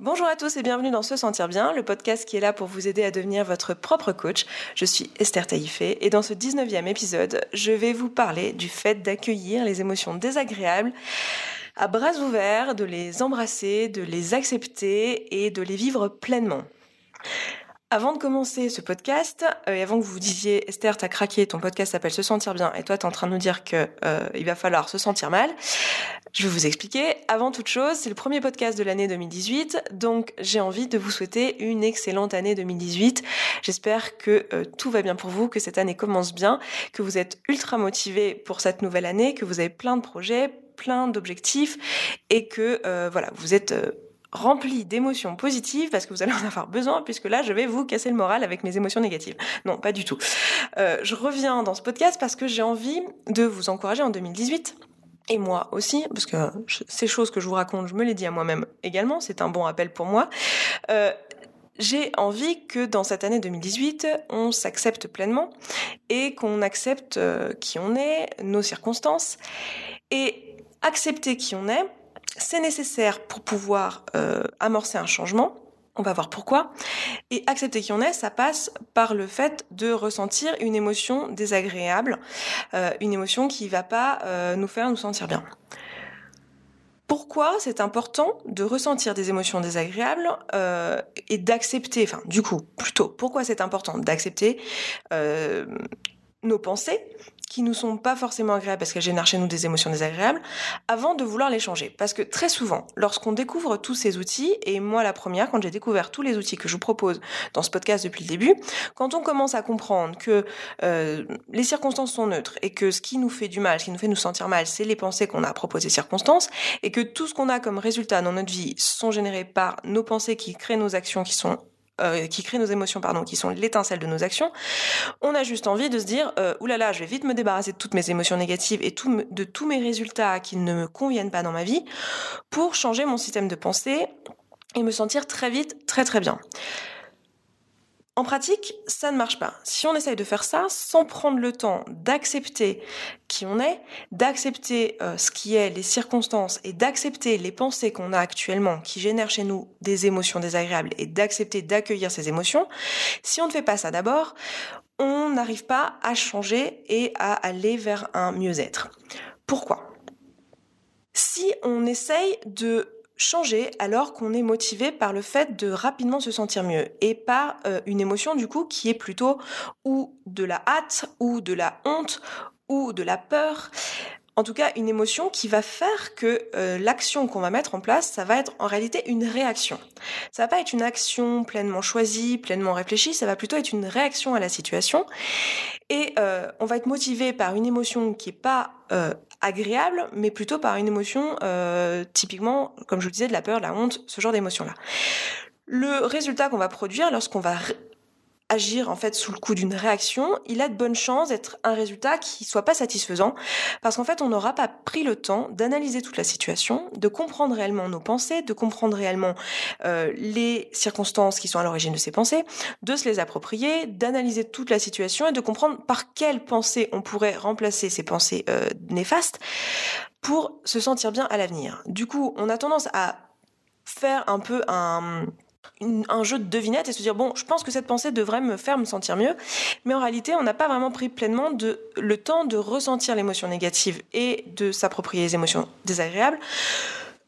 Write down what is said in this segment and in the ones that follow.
Bonjour à tous et bienvenue dans Se Sentir Bien, le podcast qui est là pour vous aider à devenir votre propre coach. Je suis Esther Taïfé et dans ce 19e épisode, je vais vous parler du fait d'accueillir les émotions désagréables à bras ouverts, de les embrasser, de les accepter et de les vivre pleinement. Avant de commencer ce podcast, euh, et avant que vous disiez Esther, t'as craqué, ton podcast s'appelle Se sentir bien, et toi t'es en train de nous dire que euh, il va falloir se sentir mal, je vais vous expliquer. Avant toute chose, c'est le premier podcast de l'année 2018, donc j'ai envie de vous souhaiter une excellente année 2018. J'espère que euh, tout va bien pour vous, que cette année commence bien, que vous êtes ultra motivé pour cette nouvelle année, que vous avez plein de projets, plein d'objectifs, et que voilà, vous êtes rempli d'émotions positives parce que vous allez en avoir besoin puisque là je vais vous casser le moral avec mes émotions négatives. Non, pas du tout. Euh, je reviens dans ce podcast parce que j'ai envie de vous encourager en 2018 et moi aussi, parce que ces choses que je vous raconte, je me les dis à moi-même également, c'est un bon rappel pour moi. Euh, j'ai envie que dans cette année 2018, on s'accepte pleinement et qu'on accepte euh, qui on est, nos circonstances. Et accepter qui on est, c'est nécessaire pour pouvoir euh, amorcer un changement. On va voir pourquoi. Et accepter qui on est, ça passe par le fait de ressentir une émotion désagréable, euh, une émotion qui va pas euh, nous faire nous sentir bien. Pourquoi c'est important de ressentir des émotions désagréables et d'accepter, enfin du coup plutôt, pourquoi c'est important d'accepter nos pensées qui nous sont pas forcément agréables parce qu'elles génèrent chez nous des émotions désagréables, avant de vouloir les changer. Parce que très souvent, lorsqu'on découvre tous ces outils, et moi la première, quand j'ai découvert tous les outils que je vous propose dans ce podcast depuis le début, quand on commence à comprendre que euh, les circonstances sont neutres et que ce qui nous fait du mal, ce qui nous fait nous sentir mal, c'est les pensées qu'on a à propos des circonstances, et que tout ce qu'on a comme résultat dans notre vie sont générés par nos pensées qui créent nos actions qui sont euh, qui créent nos émotions, pardon, qui sont l'étincelle de nos actions, on a juste envie de se dire, euh, oulala, je vais vite me débarrasser de toutes mes émotions négatives et de tous mes résultats qui ne me conviennent pas dans ma vie, pour changer mon système de pensée et me sentir très vite très très bien. En pratique, ça ne marche pas. Si on essaye de faire ça sans prendre le temps d'accepter qui on est, d'accepter euh, ce qui est, les circonstances et d'accepter les pensées qu'on a actuellement qui génèrent chez nous des émotions désagréables et d'accepter d'accueillir ces émotions, si on ne fait pas ça d'abord, on n'arrive pas à changer et à aller vers un mieux-être. Pourquoi? Si on essaye de changer alors qu'on est motivé par le fait de rapidement se sentir mieux et par euh, une émotion du coup qui est plutôt ou de la hâte ou de la honte ou de la peur en tout cas une émotion qui va faire que euh, l'action qu'on va mettre en place, ça va être en réalité une réaction. Ça va pas être une action pleinement choisie, pleinement réfléchie, ça va plutôt être une réaction à la situation. Et euh, on va être motivé par une émotion qui est pas agréable, mais plutôt par une émotion typiquement, comme je vous disais, de la peur, la honte, ce genre d'émotion-là. Le résultat qu'on va produire lorsqu'on va agir en fait sous le coup d'une réaction, il a de bonnes chances d'être un résultat qui soit pas satisfaisant parce qu'en fait on n'aura pas pris le temps d'analyser toute la situation, de comprendre réellement nos pensées, de comprendre réellement euh, les circonstances qui sont à l'origine de ces pensées, de se les approprier, d'analyser toute la situation et de comprendre par quelles pensées on pourrait remplacer ces pensées euh, néfastes pour se sentir bien à l'avenir. Du coup, on a tendance à faire un peu un un jeu de devinette et se dire bon, je pense que cette pensée devrait me faire me sentir mieux, mais en réalité, on n'a pas vraiment pris pleinement le temps de ressentir l'émotion négative et de s'approprier les émotions désagréables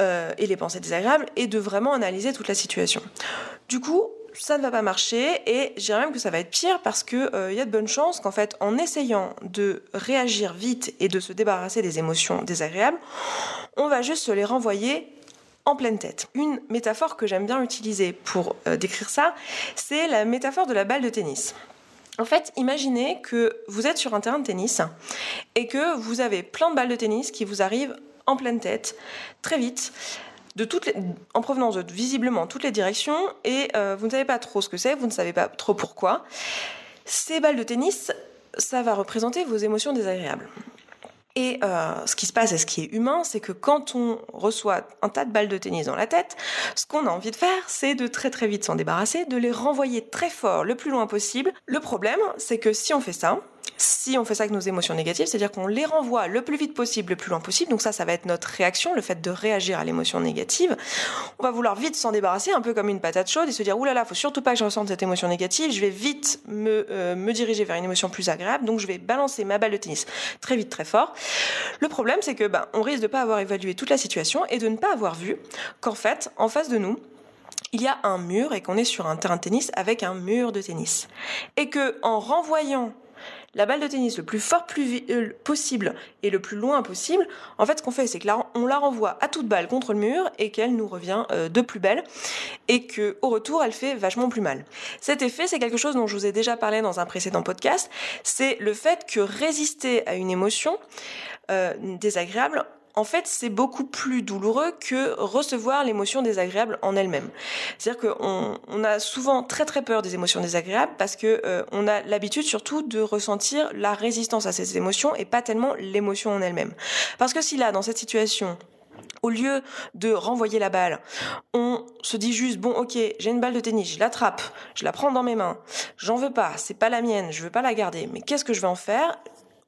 euh, et les pensées désagréables et de vraiment analyser toute la situation. Du coup, ça ne va pas marcher et je dirais même que ça va être pire parce que il euh, y a de bonnes chances qu'en fait, en essayant de réagir vite et de se débarrasser des émotions désagréables, on va juste se les renvoyer en pleine tête. Une métaphore que j'aime bien utiliser pour euh, décrire ça, c'est la métaphore de la balle de tennis. En fait, imaginez que vous êtes sur un terrain de tennis et que vous avez plein de balles de tennis qui vous arrivent en pleine tête, très vite, de toutes en provenance de visiblement toutes les directions, et euh, vous ne savez pas trop ce que c'est, vous ne savez pas trop pourquoi. Ces balles de tennis, ça va représenter vos émotions désagréables. Et euh, ce qui se passe et ce qui est humain, c'est que quand on reçoit un tas de balles de tennis dans la tête, ce qu'on a envie de faire, c'est de très très vite s'en débarrasser, de les renvoyer très fort, le plus loin possible. Le problème, c'est que si on fait ça, si on fait ça avec nos émotions négatives, c'est-à-dire qu'on les renvoie le plus vite possible, le plus loin possible. Donc ça, ça va être notre réaction, le fait de réagir à l'émotion négative. On va vouloir vite s'en débarrasser, un peu comme une patate chaude, et se dire, oulala, faut surtout pas que je ressente cette émotion négative, je vais vite me, euh, me diriger vers une émotion plus agréable, donc je vais balancer ma balle de tennis très vite, très fort. Le problème, c'est que ben, on risque de pas avoir évalué toute la situation et de ne pas avoir vu qu'en fait, en face de nous, il y a un mur et qu'on est sur un terrain de tennis avec un mur de tennis. Et que en renvoyant la balle de tennis le plus fort plus euh, possible et le plus loin possible, en fait, ce qu'on fait, c'est que là, on la renvoie à toute balle contre le mur et qu'elle nous revient euh, de plus belle et que au retour, elle fait vachement plus mal. Cet effet, c'est quelque chose dont je vous ai déjà parlé dans un précédent podcast. C'est le fait que résister à une émotion euh, désagréable en fait, c'est beaucoup plus douloureux que recevoir l'émotion désagréable en elle-même. C'est-à-dire qu'on on a souvent très très peur des émotions désagréables parce que euh, on a l'habitude surtout de ressentir la résistance à ces émotions et pas tellement l'émotion en elle-même. Parce que si là, dans cette situation, au lieu de renvoyer la balle, on se dit juste bon ok j'ai une balle de tennis, je l'attrape, je la prends dans mes mains, j'en veux pas, c'est pas la mienne, je veux pas la garder, mais qu'est-ce que je vais en faire?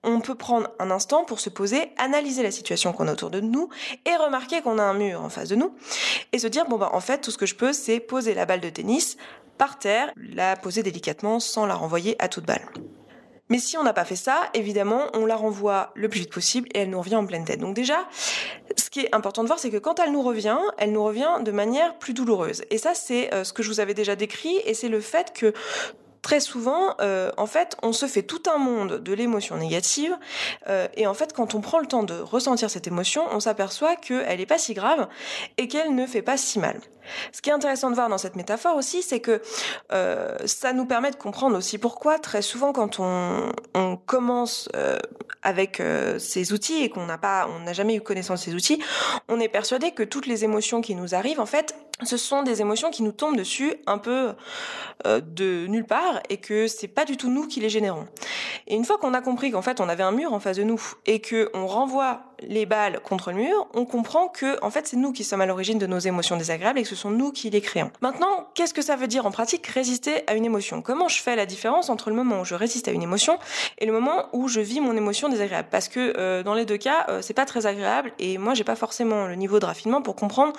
On peut prendre un instant pour se poser, analyser la situation qu'on a autour de nous et remarquer qu'on a un mur en face de nous et se dire bon bah en fait tout ce que je peux c'est poser la balle de tennis par terre, la poser délicatement sans la renvoyer à toute balle. Mais si on n'a pas fait ça, évidemment, on la renvoie le plus vite possible et elle nous revient en pleine tête. Donc déjà, ce qui est important de voir, c'est que quand elle nous revient, elle nous revient de manière plus douloureuse. Et ça, c'est euh, ce que je vous avais déjà décrit, et c'est le fait que très souvent, euh, en fait, on se fait tout un monde de l'émotion négative, euh, et en fait, quand on prend le temps de ressentir cette émotion, on s'aperçoit qu'elle n'est pas si grave et qu'elle ne fait pas si mal. Ce qui est intéressant de voir dans cette métaphore aussi, c'est que euh, ça nous permet de comprendre aussi pourquoi très souvent quand on, on commence avec ces outils et qu'on n'a pas, on n'a jamais eu connaissance de ces outils, on est persuadé que toutes les émotions qui nous arrivent, en fait, ce sont des émotions qui nous tombent dessus un peu euh, de nulle part et que c'est pas du tout nous qui les générons. Et une fois qu'on a compris qu'en fait on avait un mur en face de nous et que on renvoie les balles contre le mur, on comprend que en fait c'est nous qui sommes à l'origine de nos émotions désagréables et que ce sont nous qui les créons. Maintenant, qu'est-ce que ça veut dire en pratique résister à une émotion? Comment je fais la différence entre le moment où je résiste à une émotion et le moment où je vis mon émotion désagréable? Parce que euh, dans les deux cas, euh, c'est pas très agréable et moi j'ai pas forcément le niveau de raffinement pour comprendre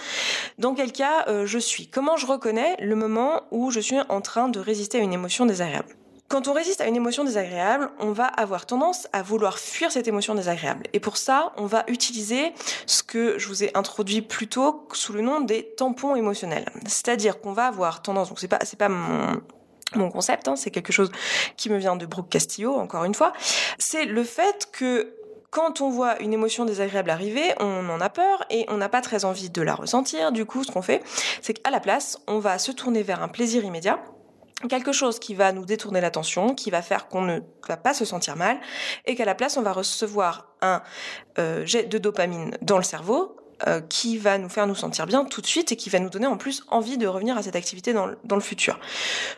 dans quel cas euh, je suis. Comment je reconnais le moment où je suis en train de résister à une émotion désagréable? Quand on résiste à une émotion désagréable, on va avoir tendance à vouloir fuir cette émotion désagréable. Et pour ça, on va utiliser ce que je vous ai introduit plus tôt sous le nom des tampons émotionnels. C'est-à-dire qu'on va avoir tendance, donc c'est pas, mon concept, hein, c'est quelque chose qui me vient de Brooke Castillo, encore une fois, c'est le fait que quand on voit une émotion désagréable arriver, on en a peur et on n'a pas très envie de la ressentir. Du coup, ce qu'on fait, c'est qu'à la place, on va se tourner vers un plaisir immédiat quelque chose qui va nous détourner l'attention, qui va faire qu'on ne va pas se sentir mal, et qu'à la place, on va recevoir un euh, jet de dopamine dans le cerveau euh, qui va nous faire nous sentir bien tout de suite et qui va nous donner en plus envie de revenir à cette activité dans le, futur.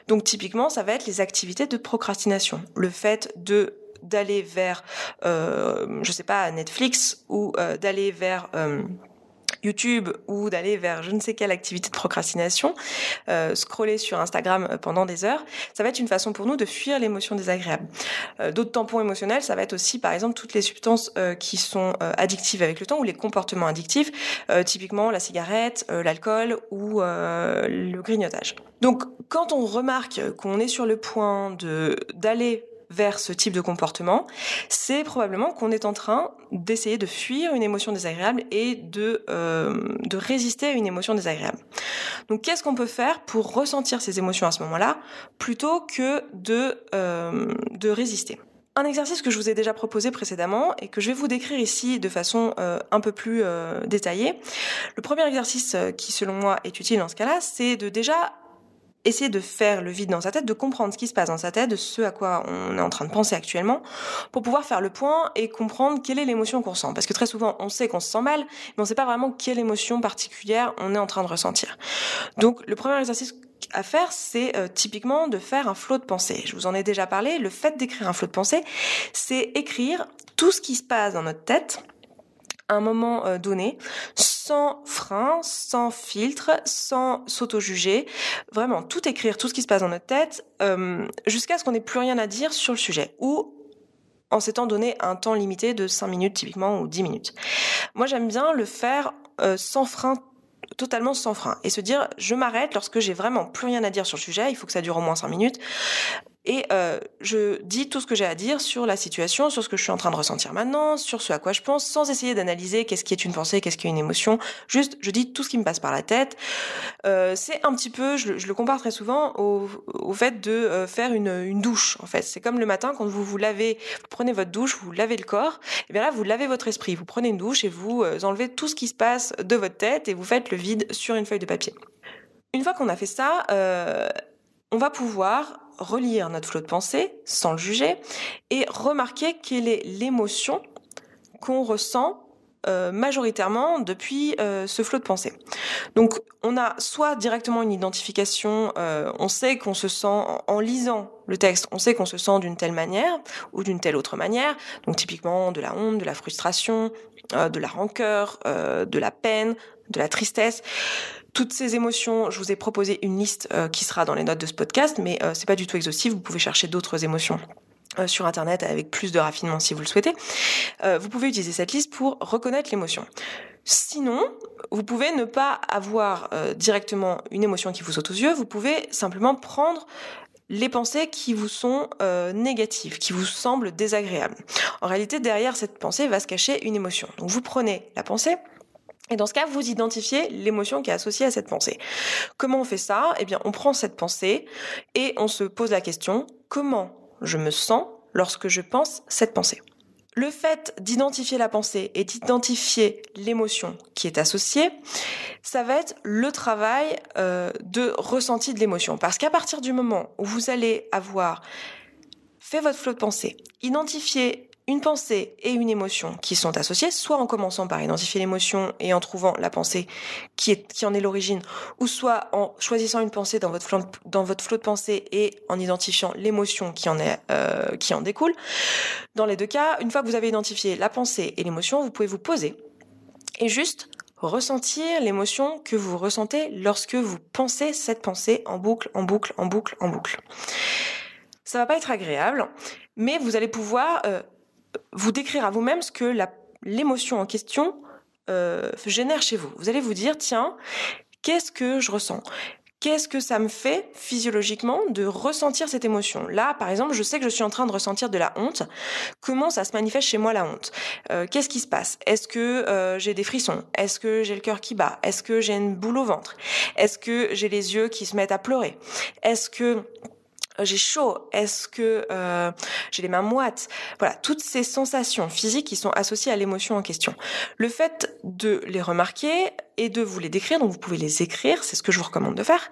Donc typiquement, ça va être les activités de procrastination. Le fait d'aller vers, euh, je sais pas, Netflix ou euh, d'aller vers YouTube ou d'aller vers je ne sais quelle activité de procrastination, euh, scroller sur Instagram euh, pendant des heures, ça va être une façon pour nous de fuir l'émotion désagréable. Euh, d'autres tampons émotionnels, ça va être aussi par exemple toutes les substances euh, qui sont euh, addictives avec le temps ou les comportements addictifs, typiquement la cigarette, l'alcool ou le grignotage. Donc quand on remarque qu'on est sur le point de d'aller vers ce type de comportement, c'est probablement qu'on est en train d'essayer de fuir une émotion désagréable et de, euh, de résister à une émotion désagréable. Donc qu'est-ce qu'on peut faire pour ressentir ces émotions à ce moment-là plutôt que de, euh, résister? Un exercice que je vous ai déjà proposé précédemment et que je vais vous décrire ici de façon euh, un peu plus détaillée. Le premier exercice qui selon moi est utile dans ce cas-là, c'est de déjà essayer de faire le vide dans sa tête, de comprendre ce qui se passe dans sa tête, de ce à quoi on est en train de penser actuellement, pour pouvoir faire le point et comprendre quelle est l'émotion qu'on ressent. Parce que très souvent, on sait qu'on se sent mal, mais on ne sait pas vraiment quelle émotion particulière on est en train de ressentir. Donc, le premier exercice à faire, c'est euh, typiquement de faire un flot de pensée. Je vous en ai déjà parlé. Le fait d'écrire un flot de pensée, c'est écrire tout ce qui se passe dans notre tête un moment euh, donné, sans frein, sans filtre, sans s'auto-juger, vraiment tout écrire, tout ce qui se passe dans notre tête, euh, jusqu'à ce qu'on n'ait plus rien à dire sur le sujet, ou en s'étant donné un temps limité de 5 minutes typiquement ou 10 minutes. Moi j'aime bien le faire euh, sans frein totalement sans frein et se dire je m'arrête lorsque j'ai vraiment plus rien à dire sur le sujet, il faut que ça dure au moins 5 minutes et euh, je dis tout ce que j'ai à dire sur la situation, sur ce que je suis en train de ressentir maintenant, sur ce à quoi je pense, sans essayer d'analyser qu'est-ce qui est une pensée, qu'est-ce qui est une émotion. Juste, je dis tout ce qui me passe par la tête. Euh, c'est un petit peu, je, le compare très souvent au, fait de euh, faire une, douche. En fait, c'est comme le matin quand vous vous lavez, vous prenez votre douche, vous lavez le corps. Et bien là, vous lavez votre esprit. Vous prenez une douche et vous enlevez tout ce qui se passe de votre tête et vous faites le vide sur une feuille de papier. Une fois qu'on a fait ça, on va pouvoir relire notre flot de pensée sans le juger et remarquer quelle est l'émotion qu'on ressent euh, majoritairement depuis euh, ce flot de pensée. Donc on a soit directement une identification, euh, on sait qu'on se sent en lisant le texte, on sait qu'on se sent d'une telle manière ou d'une telle autre manière, donc typiquement de la honte, de la frustration, de la rancœur, de la peine, de la tristesse toutes ces émotions, je vous ai proposé une liste euh, qui sera dans les notes de ce podcast, mais euh, c'est pas du tout exhaustif. Vous pouvez chercher d'autres émotions. Euh, sur internet avec plus de raffinement si vous le souhaitez. vous pouvez utiliser cette liste pour reconnaître l'émotion. Sinon, vous pouvez ne pas avoir directement une émotion qui vous saute aux yeux, vous pouvez simplement prendre les pensées qui vous sont négatives, qui vous semblent désagréables. En réalité, derrière cette pensée va se cacher une émotion. Donc vous prenez la pensée, et dans ce cas, vous identifiez l'émotion qui est associée à cette pensée. Comment on fait ça? Eh bien, on prend cette pensée et on se pose la question comment je me sens lorsque je pense cette pensée? Le fait d'identifier la pensée et d'identifier l'émotion qui est associée, ça va être le travail euh, de ressenti de l'émotion. Parce qu'à partir du moment où vous allez avoir fait votre flot de pensée, identifié une pensée et une émotion qui sont associées, soit en commençant par identifier l'émotion et en trouvant la pensée qui, en est l'origine, ou soit en choisissant une pensée dans votre dans votre flot de pensée et en identifiant l'émotion qui en euh, qui en découle. Dans les deux cas, une fois que vous avez identifié la pensée et l'émotion, vous pouvez vous poser et juste ressentir l'émotion que vous ressentez lorsque vous pensez cette pensée en boucle, en boucle, en boucle, en boucle. Ça va pas être agréable, mais vous allez pouvoir euh, vous décrire à vous-même ce que l'émotion en question euh, génère chez vous. Vous allez vous dire, tiens, qu'est-ce que je ressens? Qu'est-ce que ça me fait physiologiquement de ressentir cette émotion? Là, par exemple, je sais que je suis en train de ressentir de la honte. Comment ça se manifeste chez moi la honte? Euh, Qu'est-ce qui se passe? Est-ce que euh, j'ai des frissons? Est-ce que j'ai le cœur qui bat? Est-ce que j'ai une boule au ventre? Est-ce que j'ai les yeux qui se mettent à pleurer? Est-ce que j'ai chaud, est-ce que euh, j'ai les mains moites? Voilà, toutes ces sensations physiques qui sont associées à l'émotion en question. Le fait de les remarquer et de vous les décrire, donc vous pouvez les écrire, c'est ce que je vous recommande de faire,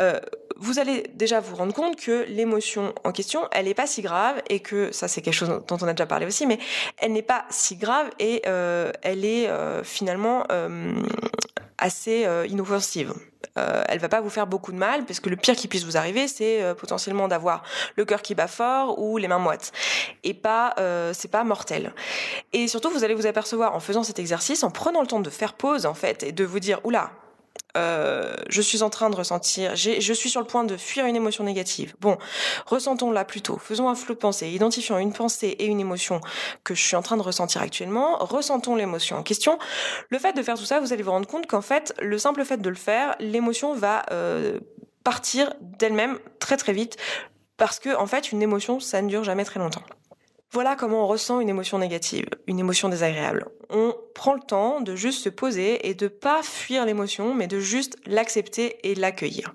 euh, vous allez déjà vous rendre compte que l'émotion en question, elle n'est pas si grave et que, ça c'est quelque chose dont on a déjà parlé aussi, mais elle n'est pas si grave et euh, elle est euh, finalement euh, assez euh, inoffensive. Euh, elle va pas vous faire beaucoup de mal parce que le pire qui puisse vous arriver, c'est euh, potentiellement d'avoir le cœur qui bat fort ou les mains moites. Et pas, euh, c'est pas mortel. Et surtout, vous allez vous apercevoir en faisant cet exercice, en prenant le temps de faire pause en fait et de vous dire oula, euh, je suis en train de ressentir, je suis sur le point de fuir une émotion négative. Bon, ressentons-la plutôt. Faisons un flot de pensée, identifions une pensée et une émotion que je suis en train de ressentir actuellement. Ressentons l'émotion en question. Le fait de faire tout ça, vous allez vous rendre compte qu'en fait, le simple fait de le faire, l'émotion va euh, partir d'elle-même très très vite parce que en fait, une émotion, ça ne dure jamais très longtemps. Voilà comment on ressent une émotion négative, une émotion désagréable. On prend le temps de juste se poser et de pas fuir l'émotion, mais de juste l'accepter et l'accueillir.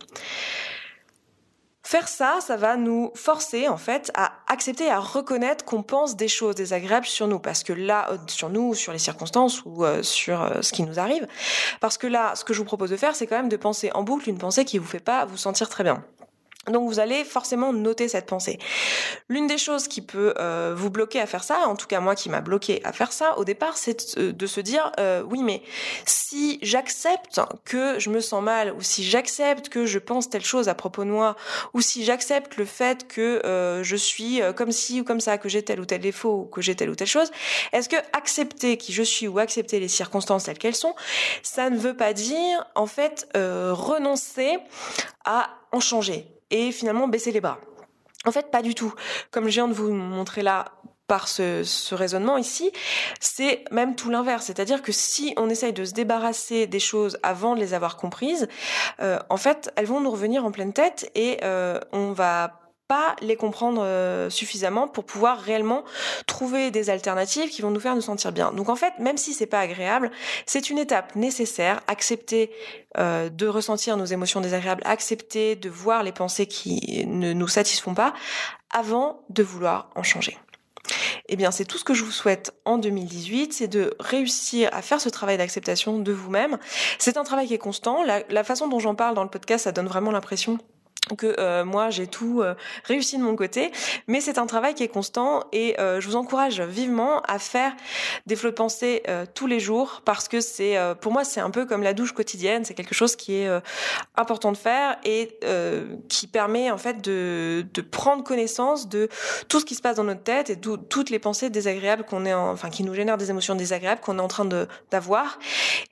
Faire ça, ça va nous forcer en fait à accepter à reconnaître qu'on pense des choses désagréables sur nous, parce que là, euh, sur nous, sur les circonstances ou euh, sur euh, ce qui nous arrive, parce que là, ce que je vous propose de faire, c'est quand même de penser en boucle une pensée qui vous fait pas vous sentir très bien. Donc vous allez forcément noter cette pensée. L'une des choses qui peut euh, vous bloquer à faire ça, en tout cas moi qui m'a bloqué à faire ça au départ, c'est de, se dire euh, oui mais si j'accepte que je me sens mal ou si j'accepte que je pense telle chose à propos de moi ou si j'accepte le fait que euh, je suis comme ci ou comme ça, que j'ai tel ou tel défaut ou que j'ai telle ou telle chose, est-ce que accepter qui je suis ou accepter les circonstances telles qu'elles sont, ça ne veut pas dire en fait renoncer à en changer? Et finalement baisser les bras. En fait, pas du tout. Comme je viens de vous montrer là par ce, raisonnement ici, c'est même tout l'inverse. C'est-à-dire que si on essaye de se débarrasser des choses avant de les avoir comprises, euh, en fait, elles vont nous revenir en pleine tête et euh, on va pas les comprendre euh, suffisamment pour pouvoir réellement trouver des alternatives qui vont nous faire nous sentir bien. Donc en fait, même si c'est pas agréable, c'est une étape nécessaire. Accepter euh, de ressentir nos émotions désagréables, accepter de voir les pensées qui ne nous satisfont pas, avant de vouloir en changer. Eh bien, c'est tout ce que je vous souhaite en 2018, c'est de réussir à faire ce travail d'acceptation de vous-même. C'est un travail qui est constant. La, la façon dont j'en parle dans le podcast, ça donne vraiment l'impression que euh, moi j'ai tout euh, réussi de mon côté, mais c'est un travail qui est constant et euh, je vous encourage vivement à faire des flots de pensée tous les jours parce que c'est pour moi c'est un peu comme la douche quotidienne, c'est quelque chose qui est important de faire et qui permet en fait de, de prendre connaissance de tout ce qui se passe dans notre tête et toutes les pensées désagréables qu'on est en, enfin qui nous génèrent des émotions désagréables qu'on est en train de d'avoir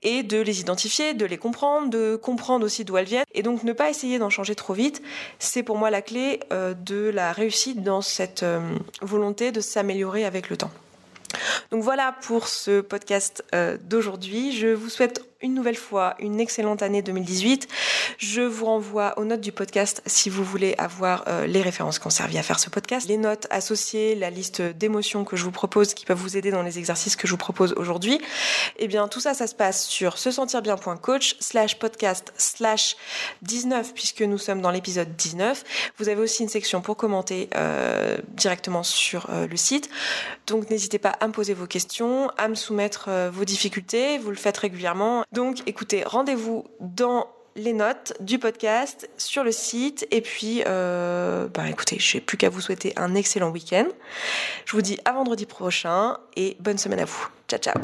et de les identifier, de les comprendre, de comprendre aussi d'où elles viennent et donc ne pas essayer d'en changer trop vite c'est pour moi la clé euh, de la réussite dans cette euh, volonté de s'améliorer avec le temps. Donc voilà pour ce podcast euh, d'aujourd'hui. Je vous souhaite une nouvelle fois une excellente année 2018. Je vous renvoie aux notes du podcast si vous voulez avoir euh, les références qui ont servi à faire ce podcast, les notes associées, la liste d'émotions que je vous propose qui peuvent vous aider dans les exercices que je vous propose aujourd'hui. Eh bien, tout ça, ça se passe sur se sentir bien.coach slash podcast slash 19 puisque nous sommes dans l'épisode 19. Vous avez aussi une section pour commenter euh, directement sur euh, le site. Donc, n'hésitez pas à me poser vos questions, à me soumettre vos difficultés. Vous le faites régulièrement donc écoutez, rendez-vous dans les notes du podcast sur le site. Et puis, euh, bah écoutez, je n'ai plus qu'à vous souhaiter un excellent week-end. Je vous dis à vendredi prochain et bonne semaine à vous. Ciao, ciao.